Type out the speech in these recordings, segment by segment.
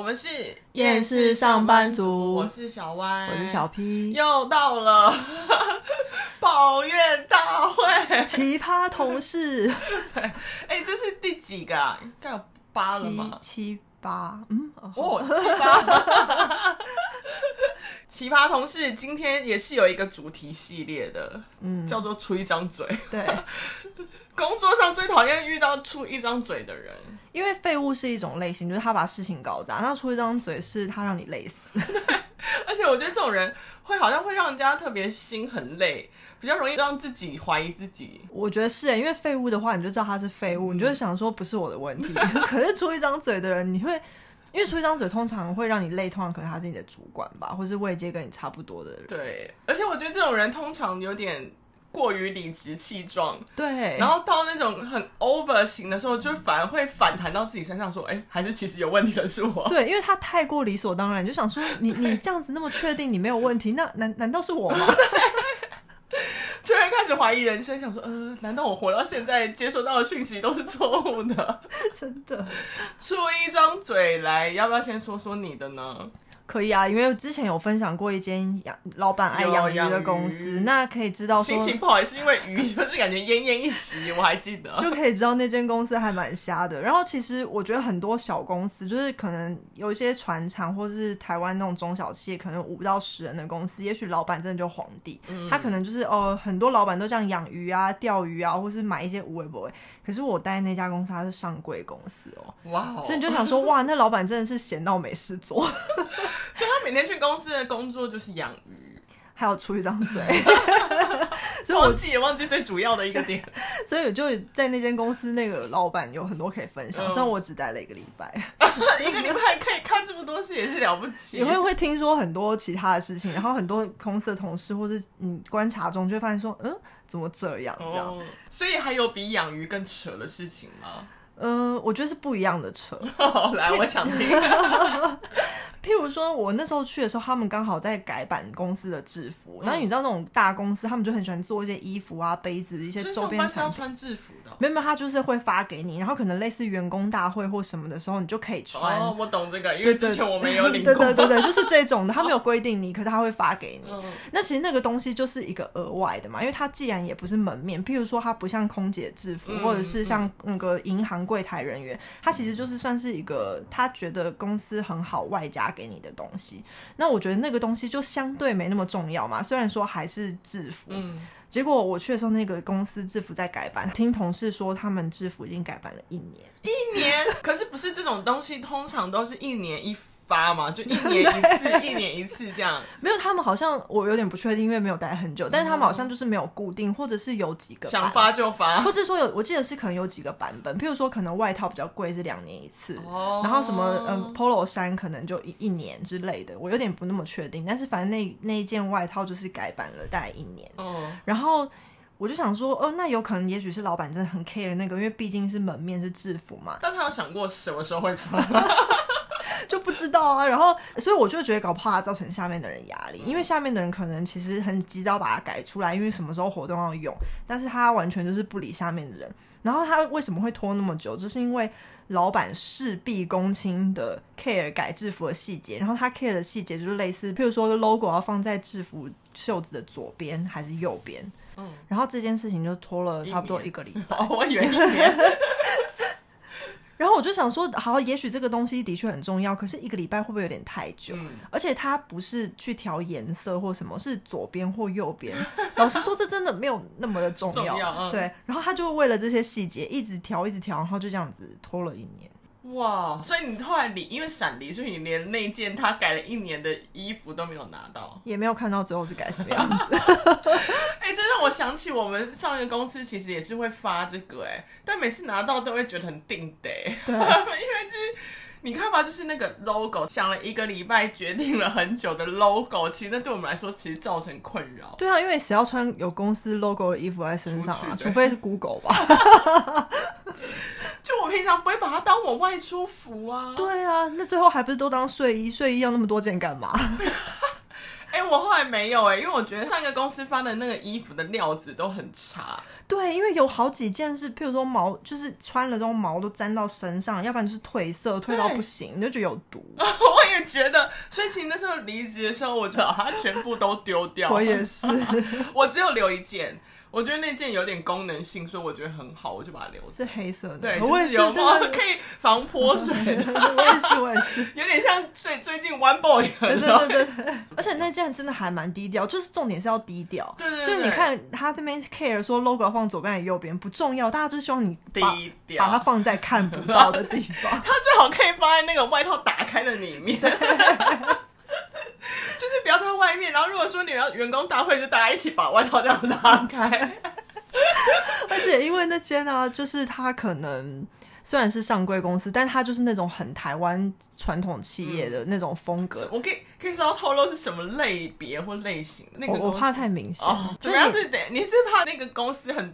我们是厌世上班族，我是小歪，我是小 P，又到了 抱怨大会，奇葩同事。哎、欸，这是第几个啊？应该有八了吗？七,七八，嗯，哦，七八。奇葩同事今天也是有一个主题系列的，嗯，叫做出一张嘴。对，工作上最讨厌遇到出一张嘴的人。因为废物是一种类型，就是他把事情搞砸，那出一张嘴是他让你累死。而且我觉得这种人会好像会让人家特别心很累，比较容易让自己怀疑自己。我觉得是，因为废物的话，你就知道他是废物，嗯、你就会想说不是我的问题。可是出一张嘴的人，你会因为出一张嘴通常会让你累，通常可能他是你的主管吧，或是位阶跟你差不多的人。对，而且我觉得这种人通常有点。过于理直气壮，对，然后到那种很 over 型的时候，就反而会反弹到自己身上，说，哎、欸，还是其实有问题的是我。对，因为他太过理所当然，就想说，你你这样子那么确定你没有问题，那难难道是我吗？就会开始怀疑人生，想说，呃，难道我活到现在接收到的讯息都是错误的？真的，出一张嘴来，要不要先说说你的呢？可以啊，因为之前有分享过一间养老板爱养鱼的公司，那可以知道心情不好也是因为鱼，就是感觉奄奄一息。我还记得，就可以知道那间公司还蛮瞎的。然后其实我觉得很多小公司，就是可能有一些船厂或者是台湾那种中小企业，可能五到十人的公司，也许老板真的就皇帝，嗯、他可能就是哦，很多老板都这样养鱼啊、钓鱼啊，或是买一些无为不为。可是我待那家公司，它是上柜公司哦，哇 Wow，所以你就想说，哇，那老板真的是闲到没事做。每天去公司的工作就是养鱼，还要出一张嘴，所以我自己也忘记最主要的一个点。所以我就在那间公司，那个老板有很多可以分享。虽然我只待了一个礼拜，一个礼拜可以看这么多事也是了不起。也会会听说很多其他的事情，然后很多公司的同事或是你观察中就会发现说，嗯，怎么这样这样？所以还有比养鱼更扯的事情吗？嗯，我觉得是不一样的车。来，我想听。譬如说，我那时候去的时候，他们刚好在改版公司的制服。然后你知道那种大公司，他们就很喜欢做一些衣服啊、杯子一些周边产品。是要穿制服的？没有没有，他就是会发给你，然后可能类似员工大会或什么的时候，你就可以穿。哦，我懂这个，因为之前我没有领 过。对对对对，就是这种的，他没有规定你，可是他会发给你。那其实那个东西就是一个额外的嘛，因为它既然也不是门面，譬如说它不像空姐制服，或者是像那个银行柜台人员，他其实就是算是一个他觉得公司很好外加给你的东西。那我觉得那个东西就相对没那么重要嘛，虽然说还是制服。嗯，结果我去的时候，那个公司制服在改版，听同事说他们制服已经改版了一年。一年？可是不是这种东西，通常都是一年一。发嘛，就一年 一次，一年一次这样。没有，他们好像我有点不确定，因为没有待很久。但是他们好像就是没有固定，或者是有几个想发就发，或是说有，我记得是可能有几个版本。譬如说，可能外套比较贵，是两年一次。哦。然后什么嗯，polo 衫可能就一一年之类的，我有点不那么确定。但是反正那那一件外套就是改版了大概一年。哦。然后我就想说，哦，那有可能也许是老板真的很 care 那个，因为毕竟是门面是制服嘛。但他有想过什么时候会穿？知道啊，然后所以我就觉得搞不好它造成下面的人压力，因为下面的人可能其实很急着把它改出来，因为什么时候活动要用，但是他完全就是不理下面的人。然后他为什么会拖那么久，就是因为老板事必躬亲的 care 改制服的细节，然后他 care 的细节就是类似，譬如说 logo 要放在制服袖子的左边还是右边，嗯，然后这件事情就拖了差不多一个礼拜。哦，我以为一年。然后我就想说，好，也许这个东西的确很重要，可是一个礼拜会不会有点太久？嗯、而且它不是去调颜色或什么，是左边或右边。老实说，这真的没有那么的重要。重要嗯、对，然后他就为了这些细节一直调，一直调，然后就这样子拖了一年。哇！所以你后来离，因为闪离，所以你连那件他改了一年的衣服都没有拿到，也没有看到最后是改什么样子。哎、欸，这让我想起我们上一个公司其实也是会发这个哎，但每次拿到都会觉得很定得，对，因为就是你看吧，就是那个 logo 想了一个礼拜，决定了很久的 logo，其实那对我们来说其实造成困扰。对啊，因为谁要穿有公司 logo 的衣服在身上啊？除非是 Google 吧。就我平常不会把它当我外出服啊。对啊，那最后还不是都当睡衣？睡衣要那么多件干嘛？哎、欸，我我后来没有哎、欸，因为我觉得上一个公司发的那个衣服的料子都很差。对，因为有好几件是，譬如说毛，就是穿了之后毛都粘到身上，要不然就是褪色，褪到不行，你就觉得有毒。我也觉得，所以其实那时候离职的时候，我就把它全部都丢掉。我也是，我只有留一件。我觉得那件有点功能性，所以我觉得很好，我就把它留着。是黑色的，对，就是有毛可以防泼水的。我也是，我也是，有点像最最近 One Boy 一样。对对对对。而且那件真的还蛮低调，就是重点是要低调。对对对。所以你看他这边 care 说 logo 放左边还是右边不重要，大家就是希望你低调，把它放在看不到的地方。它最好可以放在那个外套打开的里面。就不要在外面，然后如果说你要员工大会，就大家一起把外套这样拉开。而且因为那间呢、啊，就是他可能虽然是上柜公司，但他就是那种很台湾传统企业的那种风格。嗯、我可以可以稍微透露是什么类别或类型？那个我，我怕太明显。哦、主要是得你是怕那个公司很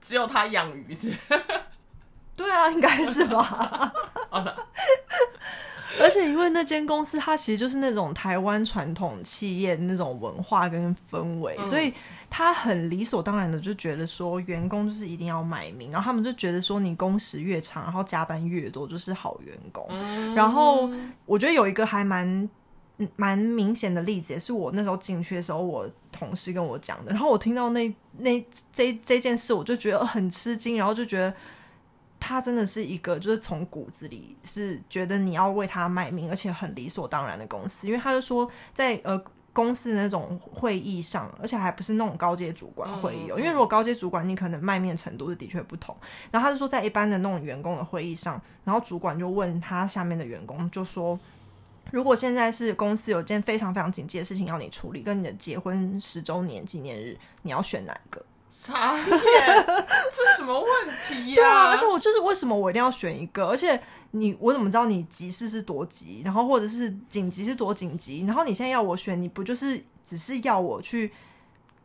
只有他养鱼是？对啊，应该是吧。而且因为那间公司，它其实就是那种台湾传统企业那种文化跟氛围，嗯、所以他很理所当然的就觉得说，员工就是一定要卖命，然后他们就觉得说，你工时越长，然后加班越多，就是好员工。嗯、然后我觉得有一个还蛮蛮明显的例子，也是我那时候进去的时候，我同事跟我讲的。然后我听到那那这这件事，我就觉得很吃惊，然后就觉得。他真的是一个，就是从骨子里是觉得你要为他卖命，而且很理所当然的公司。因为他就说在，呃公司那种会议上，而且还不是那种高阶主管会议哦。因为如果高阶主管，你可能卖命程度是的确不同。然后他就说，在一般的那种员工的会议上，然后主管就问他下面的员工，就说，如果现在是公司有件非常非常紧急的事情要你处理，跟你的结婚十周年纪念日，你要选哪一个？傻眼，这什么问题呀？对啊，而且我就是为什么我一定要选一个？而且你我怎么知道你急事是多急，然后或者是紧急是多紧急？然后你现在要我选，你不就是只是要我去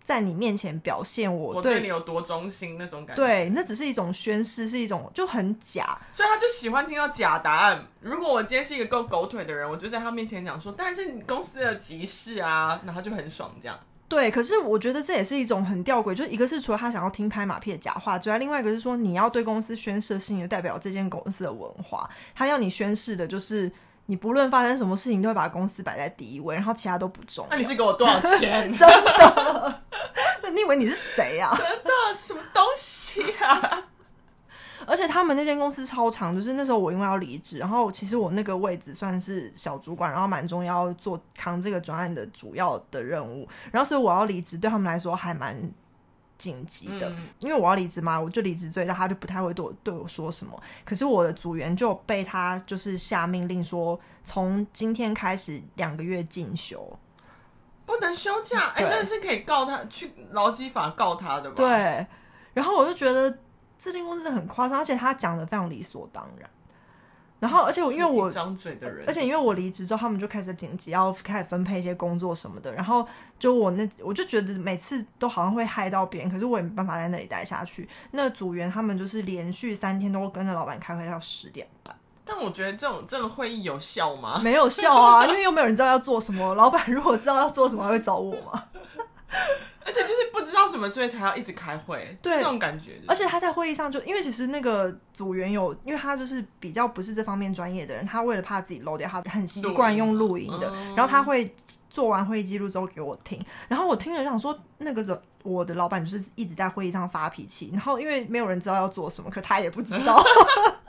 在你面前表现我对，我对你有多忠心那种感觉？对，那只是一种宣誓，是一种就很假，所以他就喜欢听到假答案。如果我今天是一个够狗腿的人，我就在他面前讲说，但是你公司的急事啊，然后就很爽这样。对，可是我觉得这也是一种很吊诡，就一个是除了他想要听拍马屁的假话之外，另外一个是说你要对公司宣誓的事情，就代表这间公司的文化。他要你宣誓的就是你不论发生什么事情，都会把公司摆在第一位，然后其他都不重要。那你是给我多少钱？真的？你以为你是谁呀、啊？真的？什么东西啊？而且他们那间公司超长，就是那时候我因为要离职，然后其实我那个位置算是小主管，然后蛮重要做扛这个专案的主要的任务，然后所以我要离职对他们来说还蛮紧急的，嗯、因为我要离职嘛，我就离职最大，他就不太会对我对我说什么。可是我的组员就被他就是下命令说，从今天开始两个月进修，不能休假，哎对，真的是可以告他去劳基法告他的吧？对，然后我就觉得。这间公司很夸张，而且他讲的非常理所当然。然后，而且我因为我张嘴的人，而且因为我离职之后，他们就开始紧急要开始分配一些工作什么的。然后，就我那我就觉得每次都好像会害到别人，可是我也没办法在那里待下去。那组员他们就是连续三天都跟着老板开会到十点半。但我觉得这种这个会议有效吗？没有效啊，因为又没有人知道要做什么。老板如果知道要做什么，还会找我吗？而且就是不知道什么，所以才要一直开会，对那种感觉。而且他在会议上就，因为其实那个组员有，因为他就是比较不是这方面专业的人，他为了怕自己漏掉，他很习惯用录音的。嗯、然后他会做完会议记录之后给我听，然后我听了就想说，那个我的老板就是一直在会议上发脾气，然后因为没有人知道要做什么，可他也不知道。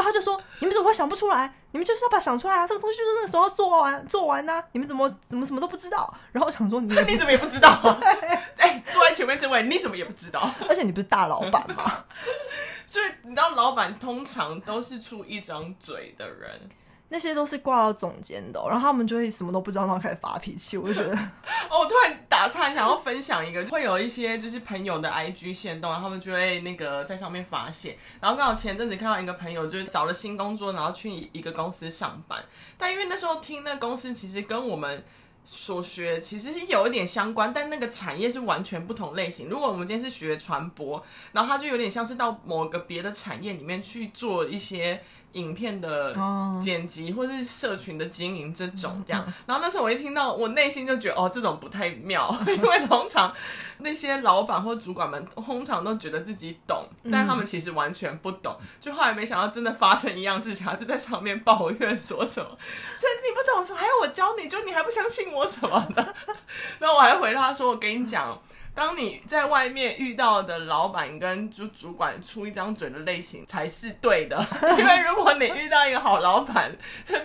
所以他就说：“你们怎么会想不出来？你们就是要把它想出来啊！这个东西就是那个时候做完做完呢、啊。你们怎么怎么什么都不知道？然后我想说你，你怎么也不知道？哎 对、欸，坐在前面这位你怎么也不知道？而且你不是大老板吗？所以你知道，老板通常都是出一张嘴的人。”那些都是挂到总监的，然后他们就会什么都不知道，然后开始发脾气。我就觉得，哦，我突然打岔，想要分享一个，会有一些就是朋友的 IG 限动，然后他们就会那个在上面发泄。然后刚好前阵子看到一个朋友就是找了新工作，然后去一个公司上班，但因为那时候听那公司其实跟我们所学其实是有一点相关，但那个产业是完全不同类型。如果我们今天是学传播，然后它就有点像是到某个别的产业里面去做一些。影片的剪辑或是社群的经营这种这样，然后那时候我一听到，我内心就觉得哦，这种不太妙，因为通常那些老板或主管们通常都觉得自己懂，但他们其实完全不懂。就后来没想到真的发生一样事情，他就在上面抱怨说什么，这你不懂什么，还要我教你，就你还不相信我什么的。然后我还回他说，我跟你讲。当你在外面遇到的老板跟主主管出一张嘴的类型才是对的，因为如果你遇到一个好老板，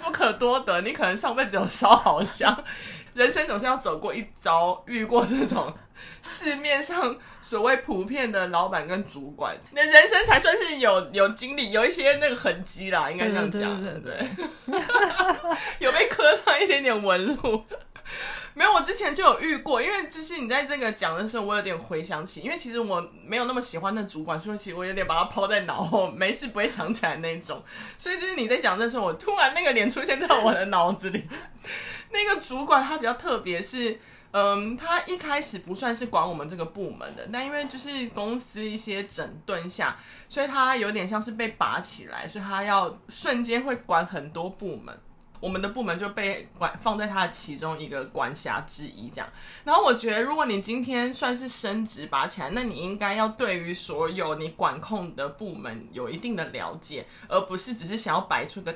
不可多得，你可能上辈子有烧好香。人生总是要走过一遭，遇过这种市面上所谓普遍的老板跟主管，你的人生才算是有 有经历，有一些那个痕迹啦，应该这样讲，对对对，有被磕上一点点纹路。没有，我之前就有遇过，因为就是你在这个讲的时候，我有点回想起，因为其实我没有那么喜欢那主管，所以其实我有点把他抛在脑后，没事不会想起来那种。所以就是你在讲的时候，我突然那个脸出现在我的脑子里。那个主管他比较特别，是嗯，他一开始不算是管我们这个部门的，但因为就是公司一些整顿下，所以他有点像是被拔起来，所以他要瞬间会管很多部门。我们的部门就被管放在他的其中一个管辖之一，这样。然后我觉得，如果你今天算是升职拔起来，那你应该要对于所有你管控的部门有一定的了解，而不是只是想要摆出个。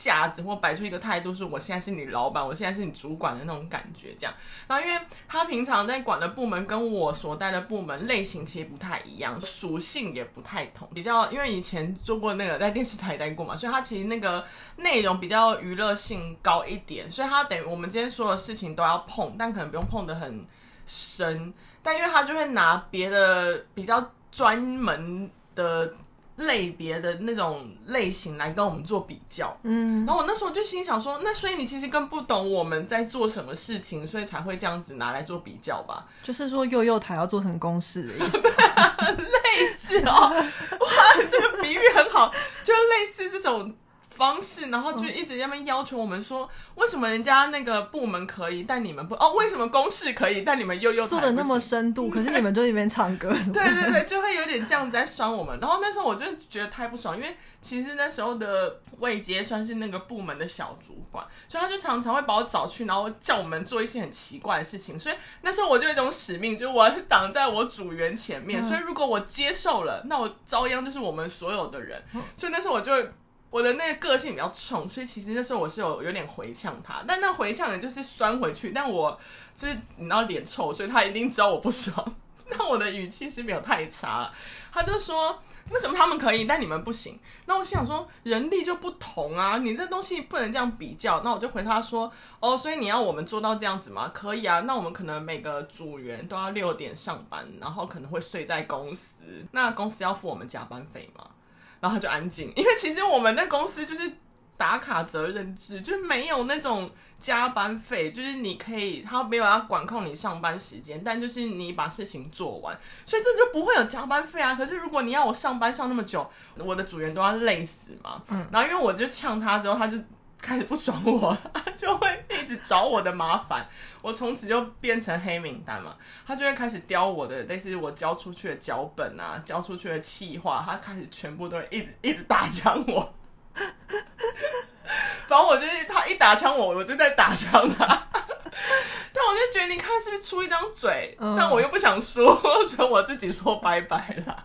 架子或摆出一个态度，是我现在是你老板，我现在是你主管的那种感觉，这样。然后，因为他平常在管的部门跟我所带的部门类型其实不太一样，属性也不太同。比较，因为以前做过那个在电视台待过嘛，所以他其实那个内容比较娱乐性高一点，所以他等于我们今天说的事情都要碰，但可能不用碰得很深。但因为他就会拿别的比较专门的。类别的那种类型来跟我们做比较，嗯，然后我那时候就心想说，那所以你其实更不懂我们在做什么事情，所以才会这样子拿来做比较吧？就是说幼幼台要做成公式的意思，类似哦，哇，这个比喻很好，就类似这种。方式，然后就一直在那边要求我们说，为什么人家那个部门可以，但你们不？哦，为什么公事可以，但你们又又做的那么深度？可是你们就在那边唱歌，对对对，就会有点这样子在酸我们。然后那时候我就觉得太不爽，因为其实那时候的魏杰算是那个部门的小主管，所以他就常常会把我找去，然后叫我们做一些很奇怪的事情。所以那时候我就有一种使命，就是我要挡在我组员前面。所以如果我接受了，那我遭殃就是我们所有的人。所以那时候我就。我的那个个性比较冲，所以其实那时候我是有有点回呛他，但那回呛的就是酸回去，但我就是你知道脸臭，所以他一定知道我不爽。那我的语气是没有太差了，他就说，为什么他们可以，但你们不行？那我想说，人力就不同啊，你这东西不能这样比较。那我就回他说，哦，所以你要我们做到这样子吗？可以啊，那我们可能每个组员都要六点上班，然后可能会睡在公司，那公司要付我们加班费吗？然后他就安静，因为其实我们那公司就是打卡责任制，就是没有那种加班费，就是你可以，他没有要管控你上班时间，但就是你把事情做完，所以这就不会有加班费啊。可是如果你要我上班上那么久，我的组员都要累死嘛。嗯，然后因为我就呛他之后，他就。开始不爽我，他就会一直找我的麻烦。我从此就变成黑名单嘛，他就会开始叼我的，类似我交出去的脚本啊，交出去的企划，他开始全部都会一直 一直打枪我。反正我就是他一打枪我，我就在打枪他。但我就觉得，你看是不是出一张嘴？但我又不想说，所以我自己说拜拜了。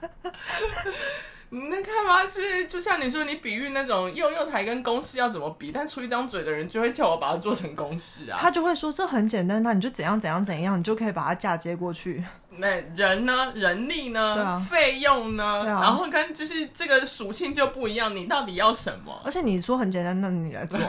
你在看吗？是不是就像你说，你比喻那种幼幼台跟公式要怎么比？但出一张嘴的人就会叫我把它做成公式啊。他就会说这很简单，那你就怎样怎样怎样，你就可以把它嫁接过去。那人呢？人力呢？费用呢？啊。然后跟就是这个属性就不一样，你到底要什么？而且你说很简单，那你来做。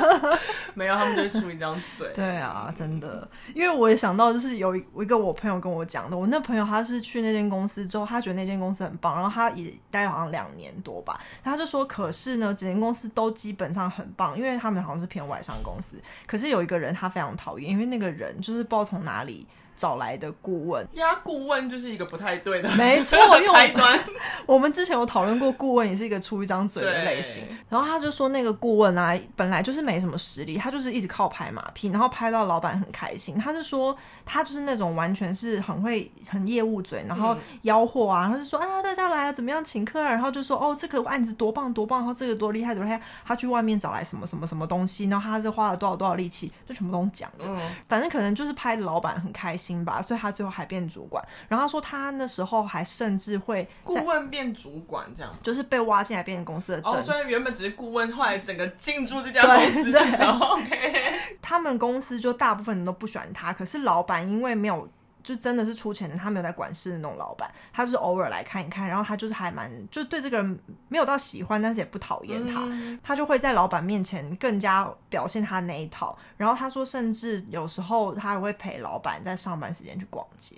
没有，他们就出一张嘴。对啊，真的。因为我也想到，就是有一个我朋友跟我讲的，我那朋友他是去那间公司之后，他觉得那间公司很棒，然后他也待了好像两年多吧。他就说，可是呢，整间公司都基本上很棒，因为他们好像是偏外商公司。可是有一个人他非常讨厌，因为那个人就是不知道从哪里。找来的顾问。呀，顾问就是一个不太对的，没错，因为。我们之前有讨论过，顾问也是一个出一张嘴的类型。然后他就说，那个顾问啊，本来就是没什么实力，他就是一直靠拍马屁，然后拍到老板很开心。他就说，他就是那种完全是很会很业务嘴，然后吆喝啊，然后就说啊，大家来啊，怎么样请客啊？然后就说哦，这个案子多棒多棒，然后这个多厉害多厉害，他去外面找来什么什么什么东西，然后他是花了多少多少力气，就全部都讲的。嗯，反正可能就是拍的老板很开心吧，所以他最后还变主管。然后他说他那时候还甚至会顾问变主管，这样就是被挖进来变成公司的。哦，所以原本只是顾问，后来整个进驻这家公司。对，对，对，OK。他们公司就大部分人都不喜欢他，可是老板因为没有。就真的是出钱的，他没有在管事的那种老板，他就是偶尔来看一看，然后他就是还蛮，就对这个人没有到喜欢，但是也不讨厌他，嗯、他就会在老板面前更加表现他那一套。然后他说，甚至有时候他还会陪老板在上班时间去逛街。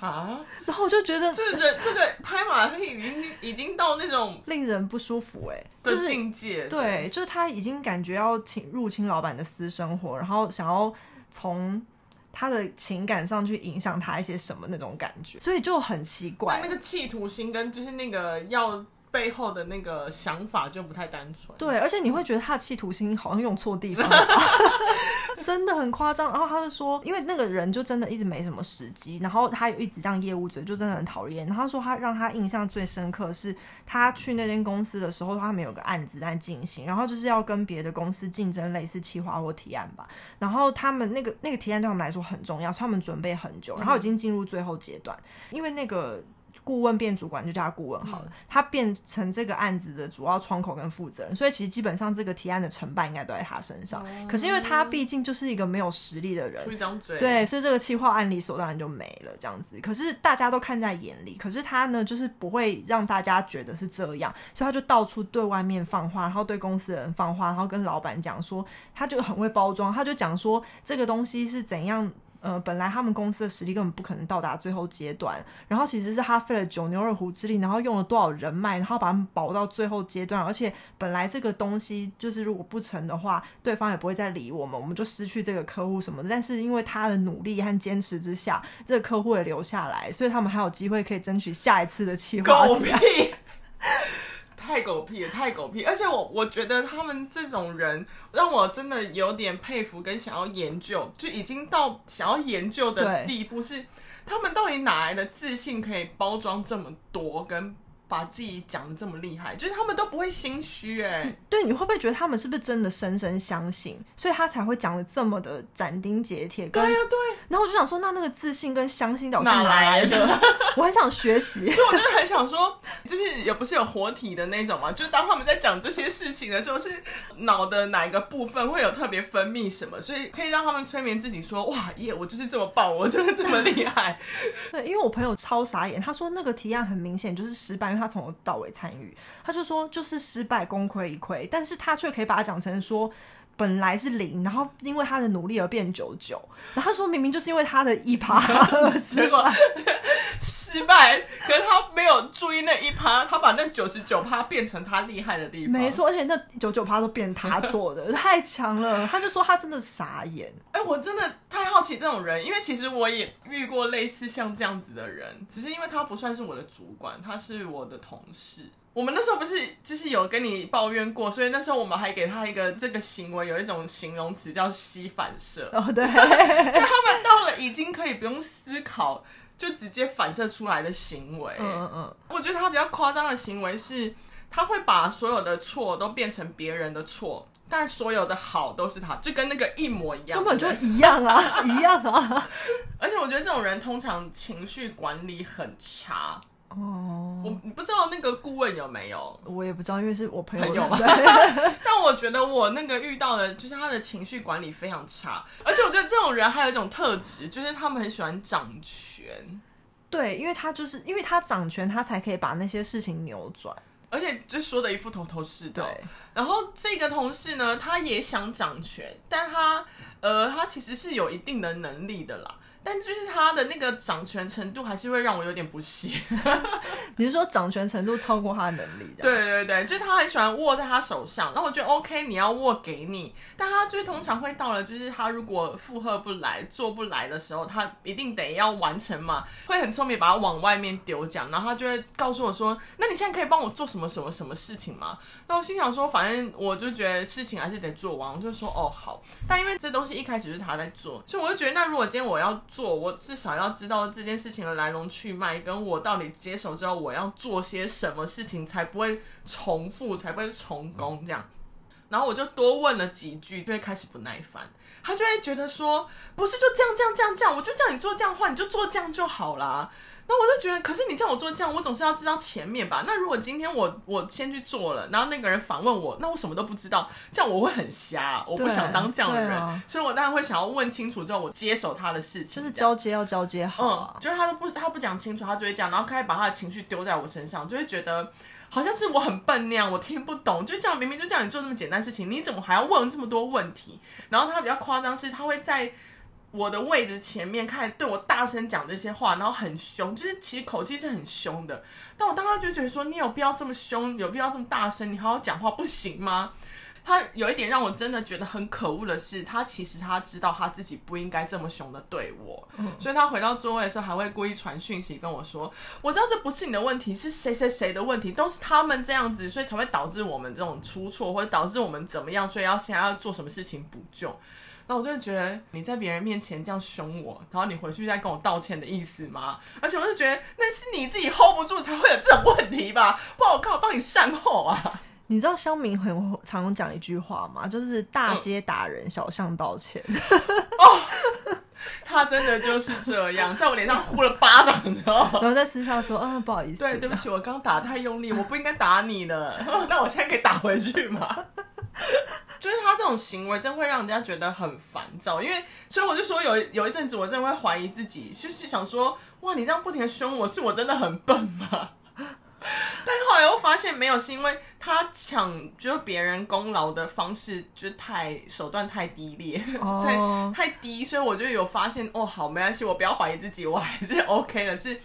啊，然后我就觉得这个这个拍马屁已经已经到那种令人不舒服哎、欸，就是境界。对，就是他已经感觉要侵入侵老板的私生活，然后想要从。他的情感上去影响他一些什么那种感觉，所以就很奇怪。那个企图心跟就是那个要。背后的那个想法就不太单纯，对，而且你会觉得他的企图心好像用错地方，真的很夸张。然后他就说，因为那个人就真的一直没什么时机，然后他有一直这样业务嘴，就真的很讨厌。然后他说他让他印象最深刻是他去那间公司的时候，他们有个案子在进行，然后就是要跟别的公司竞争类似企划或提案吧。然后他们那个那个提案对他们来说很重要，他们准备很久，然后已经进入最后阶段，因为那个。顾问变主管就叫他顾问好了，嗯、他变成这个案子的主要窗口跟负责人，所以其实基本上这个提案的成败应该都在他身上。嗯、可是因为他毕竟就是一个没有实力的人，出一张嘴，对，所以这个企划案理所当然就没了这样子。可是大家都看在眼里，可是他呢，就是不会让大家觉得是这样，所以他就到处对外面放话，然后对公司的人放话，然后跟老板讲说，他就很会包装，他就讲说这个东西是怎样。呃，本来他们公司的实力根本不可能到达最后阶段，然后其实是他费了九牛二虎之力，然后用了多少人脉，然后把他们保到最后阶段，而且本来这个东西就是如果不成的话，对方也不会再理我们，我们就失去这个客户什么的。但是因为他的努力和坚持之下，这个客户也留下来，所以他们还有机会可以争取下一次的企划。狗屁！太狗屁了，太狗屁！而且我我觉得他们这种人让我真的有点佩服，跟想要研究，就已经到想要研究的地步，是他们到底哪来的自信，可以包装这么多跟。把自己讲的这么厉害，就是他们都不会心虚哎。对，你会不会觉得他们是不是真的深深相信，所以他才会讲的这么的斩钉截铁？对呀、啊，对。然后我就想说，那那个自信跟相信到底是哪来的？来我很想学习。所以我真的很想说，就是也不是有活体的那种嘛，就是当他们在讲这些事情的时候，是脑的哪一个部分会有特别分泌什么，所以可以让他们催眠自己说，哇耶，我就是这么棒，我真的这么厉害。对，因为我朋友超傻眼，他说那个提案很明显就是失败。他他从头到尾参与，他就说就是失败，功亏一篑，但是他却可以把它讲成说本来是零，然后因为他的努力而变九九，然后他说明明就是因为他的一趴 失败，失败，可是他没有注意那一趴，他把那九十九趴变成他厉害的地方，没错，而且那九九趴都变他做的，太强了，他就说他真的傻眼，哎、欸，我真的太好奇这种人，因为其实我也遇过类似像这样子的人，只是因为他不算是我的主管，他是我的同事。我们那时候不是就是有跟你抱怨过，所以那时候我们还给他一个这个行为有一种形容词叫吸反射。哦，对，就他们到了已经可以不用思考就直接反射出来的行为。嗯嗯嗯。我觉得他比较夸张的行为是，他会把所有的错都变成别人的错，但所有的好都是他，就跟那个一模一样，根本就一样啊，一样啊。而且我觉得这种人通常情绪管理很差。哦，我不知道那个顾问有没有，我也不知道，因为是我朋友。朋友 但我觉得我那个遇到的，就是他的情绪管理非常差，而且我觉得这种人还有一种特质，就是他们很喜欢掌权。对，因为他就是因为他掌权，他才可以把那些事情扭转，而且就说的一副头头是道。对，然后这个同事呢，他也想掌权，但他呃，他其实是有一定的能力的啦。但就是他的那个掌权程度还是会让我有点不屑。你是说掌权程度超过他的能力？对对对，就是他很喜欢握在他手上，那我觉得 OK，你要握给你，但他就是通常会到了，就是他如果负荷不来、做不来的时候，他一定得要完成嘛，会很聪明把他往外面丢奖，然后他就会告诉我说：“那你现在可以帮我做什么什么什么事情吗？”那我心想说：“反正我就觉得事情还是得做完。”我就说：“哦好。”但因为这东西一开始是他在做，所以我就觉得，那如果今天我要做，我至少要知道这件事情的来龙去脉，跟我到底接手之后我要做些什么事情，才不会重复，才不会重工这样。然后我就多问了几句，就会开始不耐烦。他就会觉得说，不是就这样这样这样这样，我就叫你做这样的话，你就做这样就好啦。那我就觉得，可是你叫我做这样，我总是要知道前面吧？那如果今天我我先去做了，然后那个人反问我，那我什么都不知道，这样我会很瞎。我不想当这样的人，啊、所以我当然会想要问清楚之后，我接手他的事情。就是交接要交接好、啊，嗯，就是他都不他不讲清楚，他就会这样，然后开始把他的情绪丢在我身上，就会觉得好像是我很笨那样，我听不懂，就这样明明就叫你做这么简单事情，你怎么还要问这么多问题？然后他比较夸张是，他会在。我的位置前面开始对我大声讲这些话，然后很凶，就是其实口气是很凶的。但我当时就觉得说，你有必要这么凶，有必要这么大声，你好好讲话不行吗？他有一点让我真的觉得很可恶的是，他其实他知道他自己不应该这么凶的对我，嗯、所以他回到座位的时候还会故意传讯息跟我说，我知道这不是你的问题，是谁谁谁的问题，都是他们这样子，所以才会导致我们这种出错，或者导致我们怎么样，所以要现在要做什么事情补救。那我就觉得你在别人面前这样凶我，然后你回去再跟我道歉的意思吗？而且我就觉得那是你自己 hold 不住才会有这种问题吧，不然我靠，帮你善后啊！你知道乡民很常讲一句话吗？就是大街打人，嗯、小巷道歉。哦，他真的就是这样，在我脸上呼了巴掌，你知道吗？然后在私下说：“嗯，不好意思，对，对不起，我刚打太用力，我不应该打你的。那我现在可以打回去吗？” 就是他这种行为，真会让人家觉得很烦躁。因为，所以我就说有有一阵子，我真的会怀疑自己，就是想说，哇，你这样不停的凶我，是我真的很笨吗？但后来又发现没有，是因为他抢就是别人功劳的方式，就太手段太低劣，太、oh. 太低，所以我就有发现，哦，好，没关系，我不要怀疑自己，我还是 OK 的。是，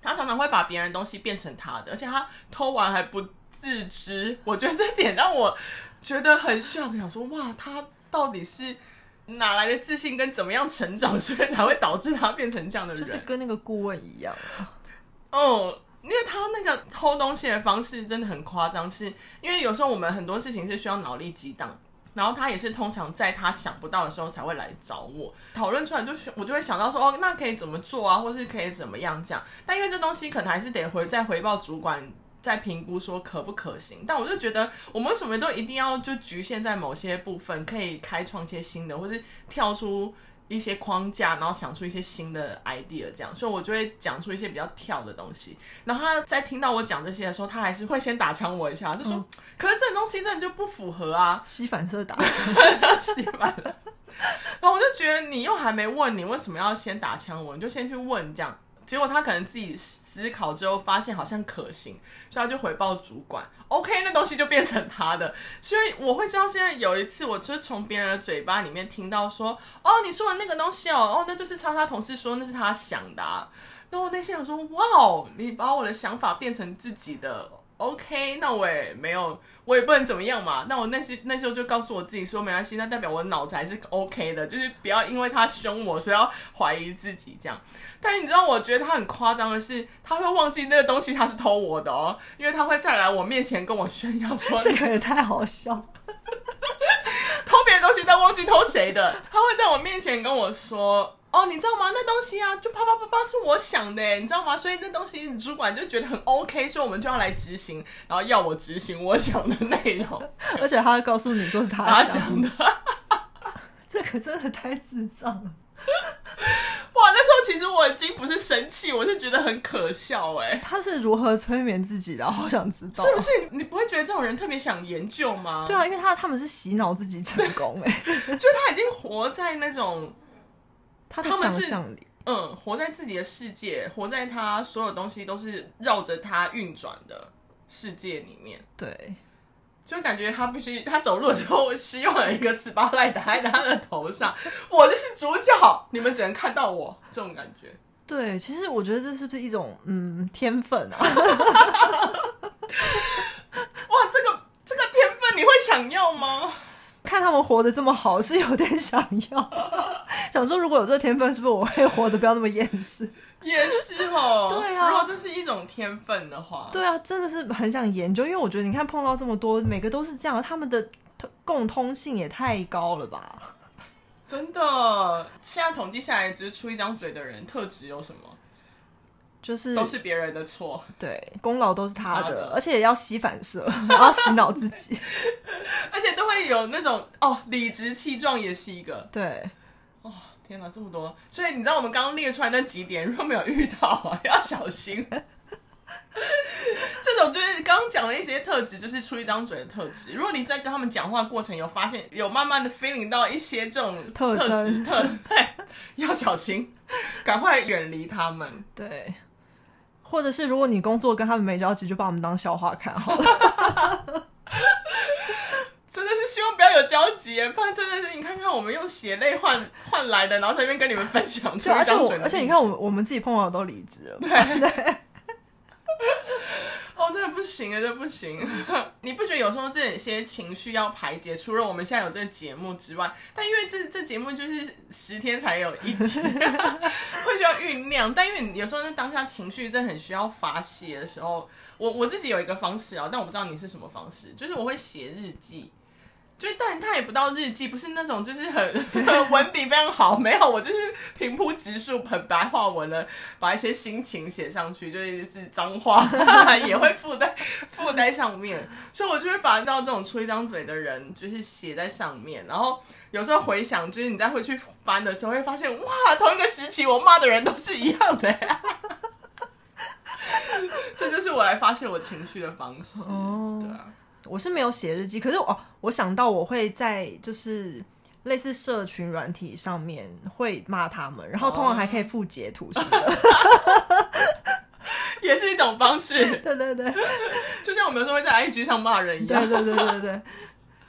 他常常会把别人东西变成他的，而且他偷完还不自知。我觉得这点让我。觉得很 shock，想说哇，他到底是哪来的自信，跟怎么样成长，所以才会导致他变成这样的人？就是跟那个顾问一样。哦，因为他那个偷东西的方式真的很夸张，是因为有时候我们很多事情是需要脑力激荡，然后他也是通常在他想不到的时候才会来找我讨论出来，就我就会想到说哦，那可以怎么做啊，或是可以怎么样这样。但因为这东西可能还是得回再回报主管。在评估说可不可行，但我就觉得我们为什么都一定要就局限在某些部分，可以开创一些新的，或是跳出一些框架，然后想出一些新的 idea，这样，所以我就会讲出一些比较跳的东西。然后他在听到我讲这些的时候，他还是会先打枪我一下，就说：“嗯、可是这种东西真的就不符合啊，吸反射打枪，吸反射。”然后我就觉得你又还没问，你为什么要先打枪我？你就先去问这样。结果他可能自己思考之后发现好像可行，所以他就回报主管，OK，那东西就变成他的。所以我会知道，现在有一次，我就是从别人的嘴巴里面听到说，哦，你说的那个东西哦，哦，那就是叉叉同事说那是他想的啊。然后我内心想说，哇哦，你把我的想法变成自己的。OK，那我也没有，我也不能怎么样嘛。那我那时那时候就告诉我自己说，没关系，那代表我脑子还是 OK 的，就是不要因为他凶我，所以要怀疑自己这样。但你知道，我觉得他很夸张的是，他会忘记那个东西他是偷我的哦，因为他会再来我面前跟我炫耀说，这个也太好笑，偷别人东西但忘记偷谁的，他会在我面前跟我说。哦，你知道吗？那东西啊，就啪啪啪啪是我想的，你知道吗？所以那东西主管就觉得很 OK，所以我们就要来执行，然后要我执行我想的内容，而且他会告诉你说是他想的，这可真的太智障了。哇，那时候其实我已经不是生气，我是觉得很可笑哎。他是如何催眠自己的？好想知道，是不是？你不会觉得这种人特别想研究吗？对啊，因为他他们是洗脑自己成功哎，就他已经活在那种。他的想象里，嗯，活在自己的世界，活在他所有东西都是绕着他运转的世界里面。对，就感觉他必须他走路的时候，希望有一个 spotlight 打在他的头上，我就是主角，你们只能看到我这种感觉。对，其实我觉得这是不是一种嗯天分啊？哇，这个这个天分你会想要吗？看他们活得这么好，是有点想要。想说如果有这个天分，是不是我会活得不要那么厌世？也是哦，对啊。如果这是一种天分的话，对啊，真的是很想研究，因为我觉得你看碰到这么多，每个都是这样，他们的共通性也太高了吧？真的，现在统计下来，只是出一张嘴的人特质有什么？就是都是别人的错，对，功劳都是他的，他的而且也要吸反射，然后洗脑自己，而且都会有那种哦，理直气壮也是一个，对。哦天哪，这么多！所以你知道我们刚刚列出来那几点，如果没有遇到啊，要小心。这种就是刚刚讲的一些特质，就是出一张嘴的特质。如果你在跟他们讲话过程有发现，有慢慢的 feeling 到一些这种特质征特对，要小心，赶快远离他们。对，或者是如果你工作跟他们没交集，就把我们当笑话看好了。真的是希望不要有交集，不然真的是你看看我们用血泪换换来的，然后在那边跟你们分享出一张嘴。而且你看，我我们自己碰到的都离职了。对 对。不行啊，这不行！你不觉得有时候这些情绪要排解，除了我们现在有这个节目之外，但因为这这节目就是十天才有一集，会需要酝酿。但因为有时候那当下情绪真的很需要发泄的时候，我我自己有一个方式啊，但我不知道你是什么方式，就是我会写日记。就但他也不到日记，不是那种就是 很文笔非常好，没有，我就是平铺直述，很白话文的把一些心情写上去，就是是脏话 也会附在附在上面，所以我就会把到这种出一张嘴的人，就是写在上面，然后有时候回想，就是你再回去翻的时候，会发现哇，同一个时期我骂的人都是一样的。呀，这就是我来发泄我情绪的方式，对啊。我是没有写日记，可是哦，我想到我会在就是类似社群软体上面会骂他们，然后通常还可以附截图什么的，也是一种方式。对对对，就像我们有时候会在 IG 上骂人一样。对对对对对，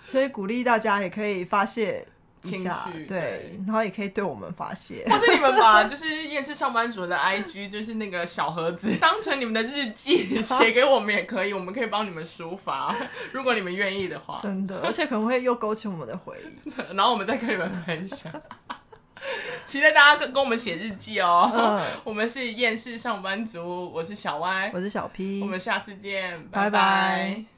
所以鼓励大家也可以发泄。情绪对，然后也可以对我们发泄，或是你们把就是夜市上班族的 IG，就是那个小盒子，当成你们的日记 写给我们也可以，我们可以帮你们抒发，如果你们愿意的话。真的，而且可能会又勾起我们的回忆，然后我们再跟你们分享。期待大家跟跟我们写日记哦。嗯、我们是厌世上班族，我是小歪，我是小 P，我们下次见，拜拜。拜拜。